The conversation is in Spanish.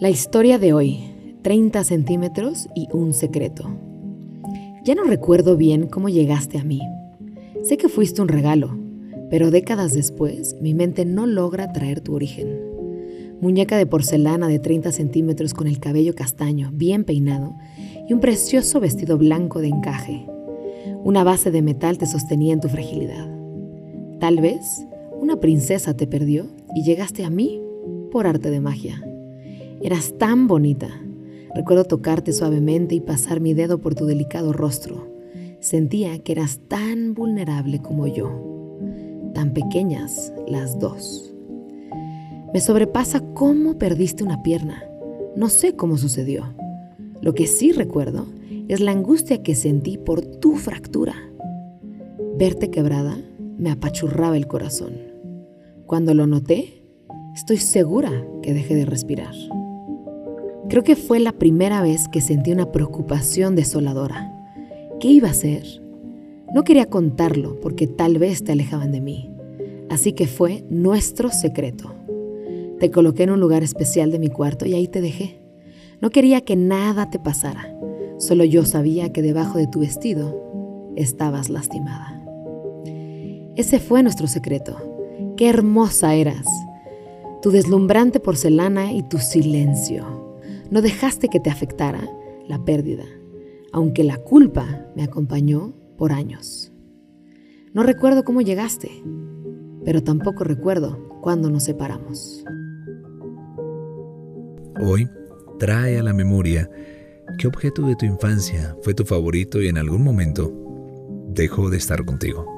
La historia de hoy, 30 centímetros y un secreto. Ya no recuerdo bien cómo llegaste a mí. Sé que fuiste un regalo, pero décadas después mi mente no logra traer tu origen. Muñeca de porcelana de 30 centímetros con el cabello castaño, bien peinado, y un precioso vestido blanco de encaje. Una base de metal te sostenía en tu fragilidad. Tal vez una princesa te perdió y llegaste a mí por arte de magia. Eras tan bonita. Recuerdo tocarte suavemente y pasar mi dedo por tu delicado rostro. Sentía que eras tan vulnerable como yo. Tan pequeñas las dos. Me sobrepasa cómo perdiste una pierna. No sé cómo sucedió. Lo que sí recuerdo es la angustia que sentí por tu fractura. Verte quebrada me apachurraba el corazón. Cuando lo noté, estoy segura que dejé de respirar. Creo que fue la primera vez que sentí una preocupación desoladora. ¿Qué iba a hacer? No quería contarlo porque tal vez te alejaban de mí. Así que fue nuestro secreto. Te coloqué en un lugar especial de mi cuarto y ahí te dejé. No quería que nada te pasara. Solo yo sabía que debajo de tu vestido estabas lastimada. Ese fue nuestro secreto. Qué hermosa eras. Tu deslumbrante porcelana y tu silencio. No dejaste que te afectara la pérdida, aunque la culpa me acompañó por años. No recuerdo cómo llegaste, pero tampoco recuerdo cuándo nos separamos. Hoy trae a la memoria qué objeto de tu infancia fue tu favorito y en algún momento dejó de estar contigo.